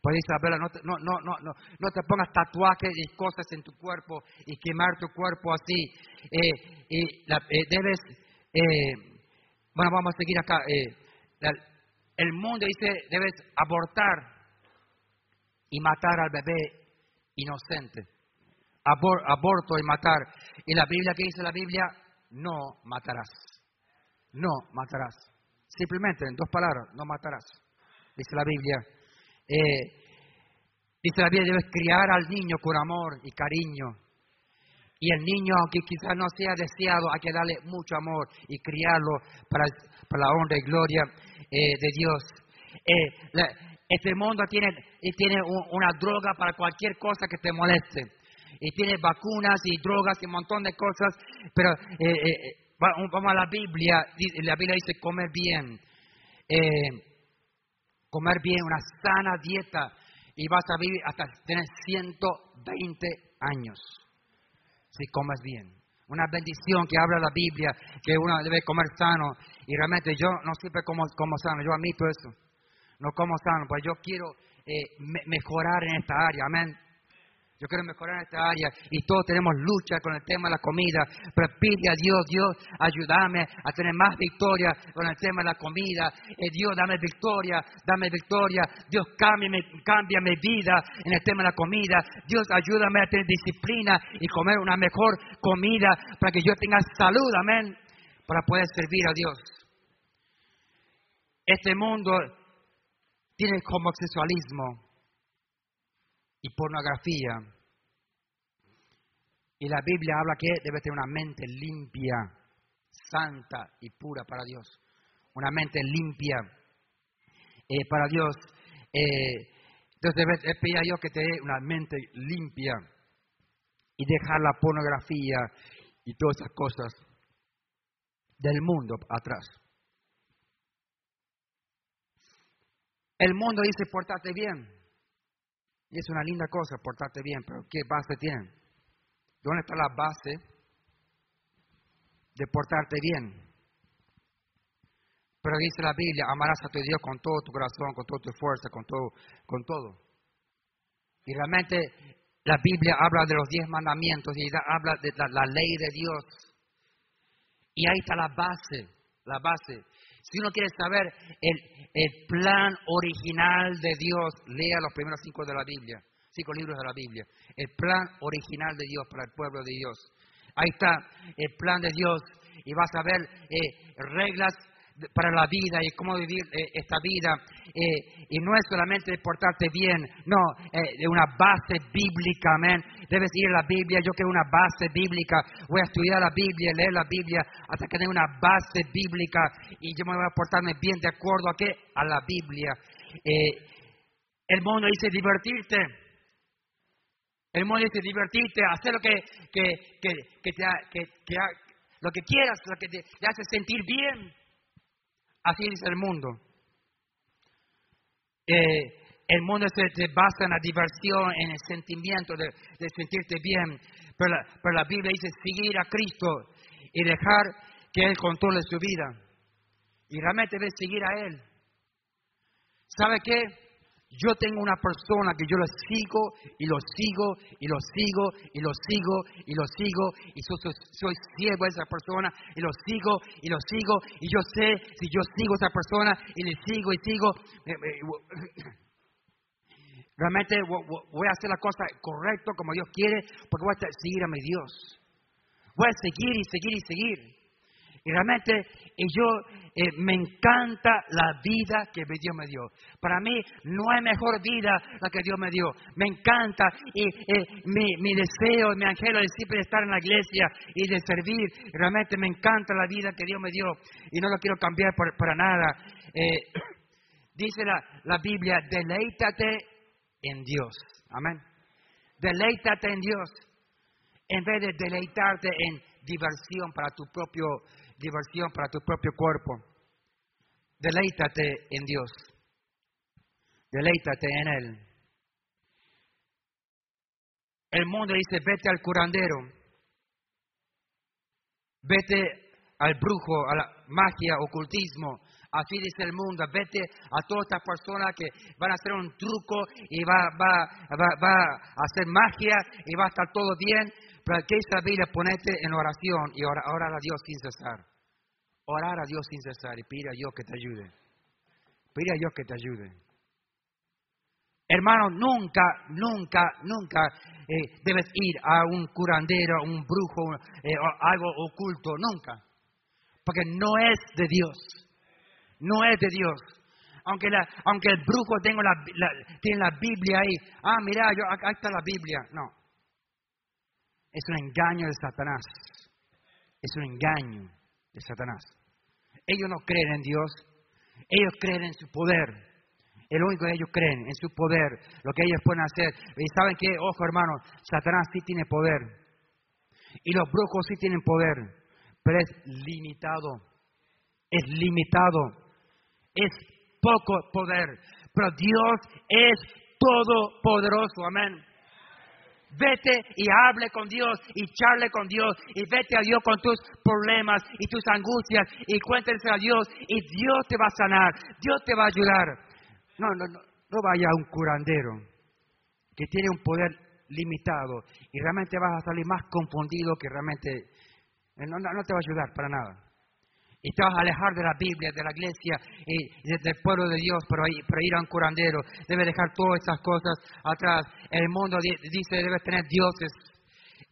Pues Isabela, no te, no, no, no, no, te pongas tatuajes y cosas en tu cuerpo y quemar tu cuerpo así. Eh, y eh, debes, eh, bueno, vamos a seguir acá. el mundo dice, debes abortar y matar al bebé inocente. aborto y matar. Y la Biblia, ¿qué dice la Biblia? No matarás. No matarás. Simplemente en dos palabras, no matarás. Dice la Biblia. Eh, dice la Biblia, debes criar al niño con amor y cariño. Y el niño, aunque quizás no sea deseado, hay que darle mucho amor y criarlo para, la honra y gloria eh, de Dios. Eh, este mundo tiene, tiene una droga para cualquier cosa que te moleste. Y tiene vacunas y drogas y un montón de cosas. Pero vamos a la Biblia. La Biblia dice comer bien comer bien, una sana dieta y vas a vivir hasta tener 120 años si comes bien. Una bendición que habla la Biblia, que uno debe comer sano. Y realmente yo no siempre como, como sano, yo admito eso. No como sano, pues yo quiero eh, mejorar en esta área. Amén. Yo quiero mejorar esta área y todos tenemos lucha con el tema de la comida, pero pide a Dios, Dios, ayúdame a tener más victoria con el tema de la comida. Eh, Dios, dame victoria, dame victoria. Dios, cambia mi vida en el tema de la comida. Dios, ayúdame a tener disciplina y comer una mejor comida para que yo tenga salud, amén, para poder servir a Dios. Este mundo tiene homosexualismo y pornografía. Y la Biblia habla que debe tener una mente limpia, santa y pura para Dios. Una mente limpia eh, para Dios. Eh, entonces debes pedir a Dios que te dé una mente limpia y dejar la pornografía y todas esas cosas del mundo atrás. El mundo dice portate bien. Y es una linda cosa portarte bien, pero ¿qué base tienen? ¿Dónde está la base de portarte bien? Pero dice la Biblia, amarás a tu Dios con todo tu corazón, con toda tu fuerza, con todo, con todo. Y realmente la Biblia habla de los diez mandamientos y habla de la ley de Dios. Y ahí está la base, la base. Si uno quiere saber el, plan original de Dios, lea los primeros cinco de la Biblia, cinco libros de la Biblia. El plan original de Dios para el pueblo de Dios. Ahí está el plan de Dios y vas a ver eh, reglas para la vida y cómo vivir eh, esta vida. Eh, y no es solamente portarte bien, no, eh, una base bíblica, amén. Debes ir a la Biblia, yo quiero una base bíblica. Voy a estudiar la Biblia, leer la Biblia hasta que tenga una base bíblica y yo me voy a portarme bien de acuerdo a qué? A la Biblia. el mundo dice divertirte. El mundo dice divertirte, hacer lo que, que, que, que, te, que, lo que quieras, lo que te hace sentir bien. Así dice el mundo. Eh, el mundo se, basa en la diversión, en el sentimiento de, sentirte bien. Pero la, pero la, Biblia dice seguir a Cristo y dejar que Él controle su vida. Y realmente debes seguir a Él. ¿Sabe qué? Yo tengo una persona que yo lo sigo y lo sigo y lo sigo y lo sigo y lo sigo y soy, soy, siervo de esa persona y lo sigo y lo sigo y yo sé si yo sigo a esa persona y le sigo y sigo, eh, eh, realmente voy a hacer la cosa correcta como Dios quiere porque voy a seguir a mi Dios. Voy a seguir y seguir y seguir. Y realmente yo eh, me encanta la vida que Dios me dio. Para mí no hay mejor vida la que Dios me dio. Me encanta y eh, mi, mi, deseo, mi anhelo es siempre estar en la iglesia y de servir. realmente me encanta la vida que Dios me dio y no lo quiero cambiar para nada. Eh, dice la, la Biblia, deleítate en Dios. Amén. Deleítate en Dios en vez de deleitarte en diversión para tu propio diversión para tu propio cuerpo. Deleítate en Dios. Deleítate en Él. El mundo dice, vete al curandero, vete al brujo, a la magia, ocultismo. Así dice el mundo, vete a todas estas personas que van a hacer un truco y va, va, a hacer magia y va a estar todo bien. Aquí dice la Biblia, ponete en oración y orar a Dios sin cesar. Orar a Dios sin cesar y pedir a Dios que te ayude. Pedir a Dios que te ayude. Hermano, nunca, nunca, nunca eh, debes ir a un curandero, un brujo, eh, algo oculto, nunca. Porque no es de Dios. No es de Dios. Aunque, la, aunque el brujo tenga la, tiene la Biblia ahí. Ah, mira, yo, acá está la Biblia. No. Es un engaño de Satanás. Es un engaño de Satanás. Ellos no creen en Dios, ellos creen en su poder. El único que ellos creen en su poder, lo que ellos pueden hacer. Y saben que, ojo hermanos, Satanás sí tiene poder. Y los brujos sí tienen poder, pero es limitado. Es limitado. Es poco poder. Pero Dios es todopoderoso. Amén. Vete y hable con Dios y charle con Dios y vete a Dios con tus problemas y tus angustias y cuéntense a Dios y Dios te va a sanar, Dios te va a ayudar. No, no, no, no vaya a un curandero que tiene un poder limitado y realmente vas a salir más confundido que realmente no, no te va a ayudar para nada y te vas a alejar de la Biblia, de la iglesia y del pueblo de Dios para ir, a un curandero. Debes dejar todas esas cosas atrás. El mundo dice debes tener dioses,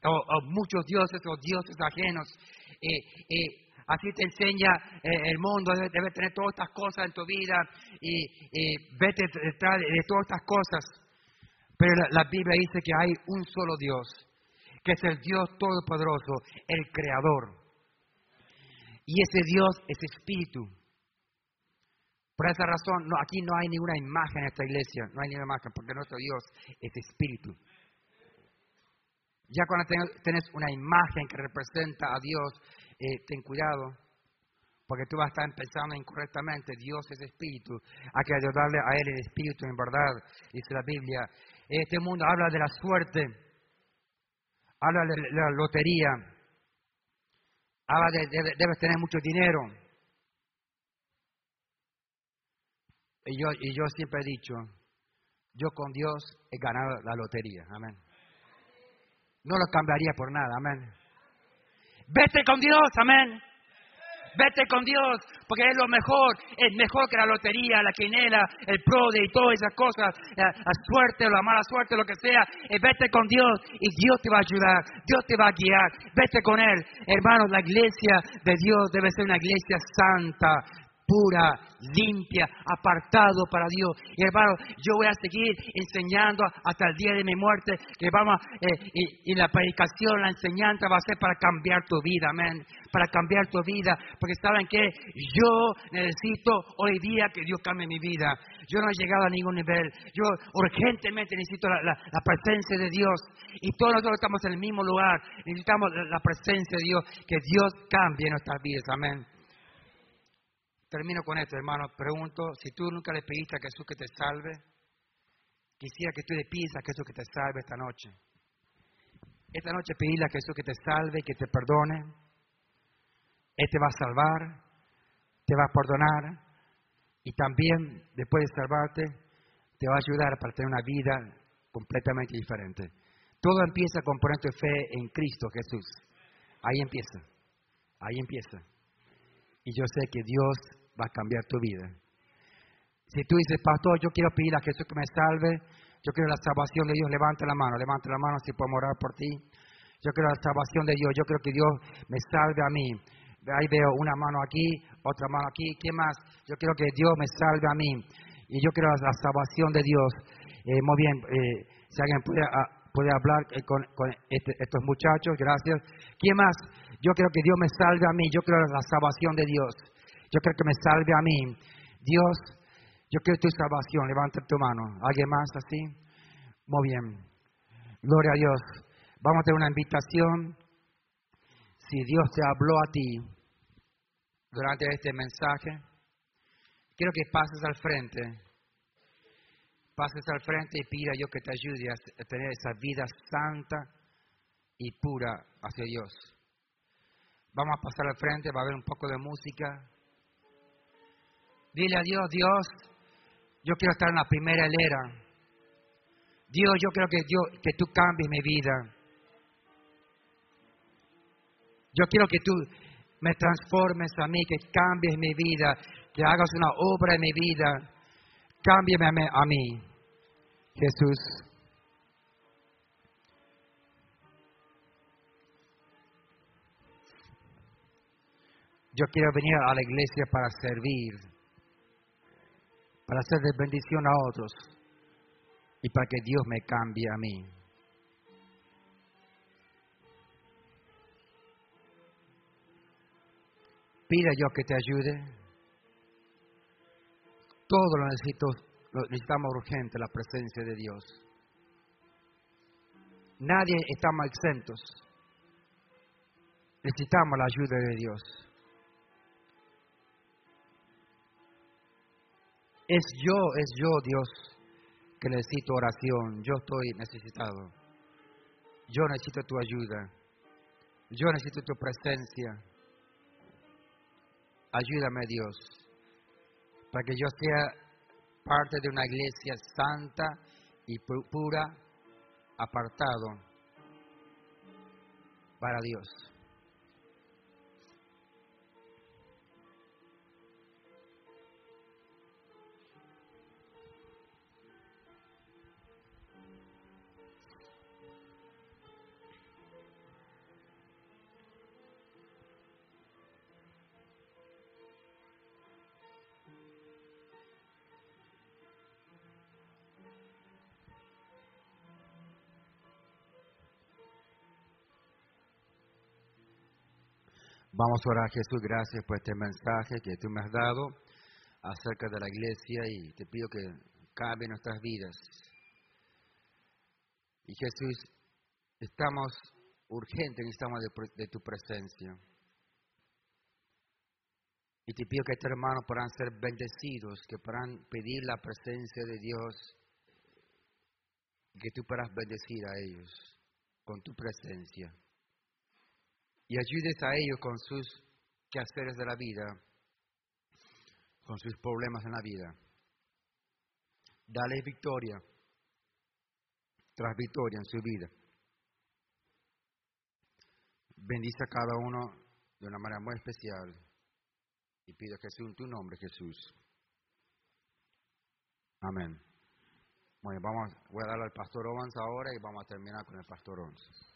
o, muchos dioses o dioses ajenos. Y, así te enseña eh, el mundo, debes, tener todas estas cosas en tu vida y, vete detrás de, todas estas cosas. Pero la Biblia dice que hay un solo Dios, que es el Dios Todopoderoso, el Creador y ese Dios es espíritu. Por esa razón, no, aquí no hay ninguna imagen en esta iglesia, no hay ninguna imagen, porque nuestro Dios es espíritu. Ya cuando tenés una imagen que representa a Dios, eh, ten cuidado, porque tú vas a estar empezando incorrectamente. Dios es espíritu, hay que ayudarle a Él el espíritu en verdad, dice la Biblia. Este mundo habla de la suerte, habla de la lotería, Ahora debes tener mucho dinero. Y yo, y yo siempre he dicho, yo con Dios he ganado la lotería. Amén. No lo cambiaría por nada. Amén. Vete con Dios. Amén. Vete con Dios, porque es lo mejor, es mejor que la lotería, la quinela, el prode y todas esas cosas, la, suerte la mala suerte, lo que sea. Eh, vete con Dios y Dios te va a ayudar, Dios te va a guiar. Vete con Él. Hermanos, la iglesia de Dios debe ser una iglesia santa, pura, limpia, apartado para Dios. Y hermano, yo voy a seguir enseñando hasta el día de mi muerte, que vamos, eh, y, la predicación, la enseñanza va a ser para cambiar tu vida, amén, para cambiar tu vida, porque saben que yo necesito hoy día que Dios cambie mi vida. Yo no he llegado a ningún nivel, yo urgentemente necesito la, presencia de Dios, y todos nosotros estamos en el mismo lugar, necesitamos la presencia de Dios, que Dios cambie nuestras vidas, amén. Termino con esto, hermano. Pregunto, si tú nunca le pediste a Jesús que te salve, quisiera que tú le pidas a Jesús que te salve esta noche. Esta noche pedirle a Jesús que te salve, que te perdone. Él te va a salvar, te va a perdonar y también, después de salvarte, te va a ayudar para tener una vida completamente diferente. Todo empieza con poner tu fe en Cristo Jesús. Ahí empieza. Ahí empieza. Y yo sé que Dios va a cambiar tu vida. Si tú dices, pastor, yo quiero pedir a Jesús que me salve, yo quiero la salvación de Dios, levante la mano, levante la mano si puedo orar por ti. Yo quiero la salvación de Dios, yo quiero que Dios me salve a mí. Ahí veo una mano aquí, otra mano aquí. ¿Qué más? Yo quiero que Dios me salve a mí. Y yo quiero la, salvación de Dios. Eh, muy bien, eh, si alguien puede, ah, hablar eh, con, este, estos muchachos, gracias. ¿Quién más? Yo quiero que Dios me salve a mí. Yo quiero la salvación de Dios. Yo quiero que me salve a mí. Dios, yo quiero tu salvación. Levanta tu mano. ¿Alguien más así? Muy bien. Gloria a Dios. Vamos a tener una invitación. Si Dios te habló a ti durante este mensaje, quiero que pases al frente. Pases al frente y pida yo que te ayude a tener esa vida santa y pura hacia Dios. Vamos a pasar al frente, va a haber un poco de música. Dile a Dios, Dios, yo quiero estar en la primera hilera. Dios, yo quiero que, Dios, que tú cambies mi vida. Yo quiero que tú me transformes a mí, que cambies mi vida, que hagas una obra en mi vida. Cámbiame a mí, Jesús. Yo quiero venir a la iglesia para servir para hacer de bendición a otros y para que Dios me cambie a mí. Pide yo que te ayude. Todo lo, necesito, lo necesitamos urgente, la presencia de Dios. Nadie estamos exentos. Necesitamos la ayuda de Dios. Es yo, es yo, Dios, que necesito oración. Yo estoy necesitado. Yo necesito tu ayuda. Yo necesito tu presencia. Ayúdame, Dios, para que yo sea parte de una iglesia santa y pura, apartado para Dios. Vamos a orar, Jesús, gracias por este mensaje que tú me has dado acerca de la iglesia y te pido que cambie nuestras vidas. Y Jesús, estamos urgentes, necesitamos de, de tu presencia. Y te pido que estos hermanos puedan ser bendecidos, que puedan pedir la presencia de Dios y que tú puedas bendecir a ellos con tu presencia y ayudes a ellos con sus quehaceres de la vida, con sus problemas en la vida. Dale victoria tras victoria en su vida. Bendice a cada uno de una manera muy especial y pido que sea en tu nombre, Jesús. Amén. Bueno, vamos, voy a darle al pastor Owens ahora y vamos a terminar con el pastor Owens.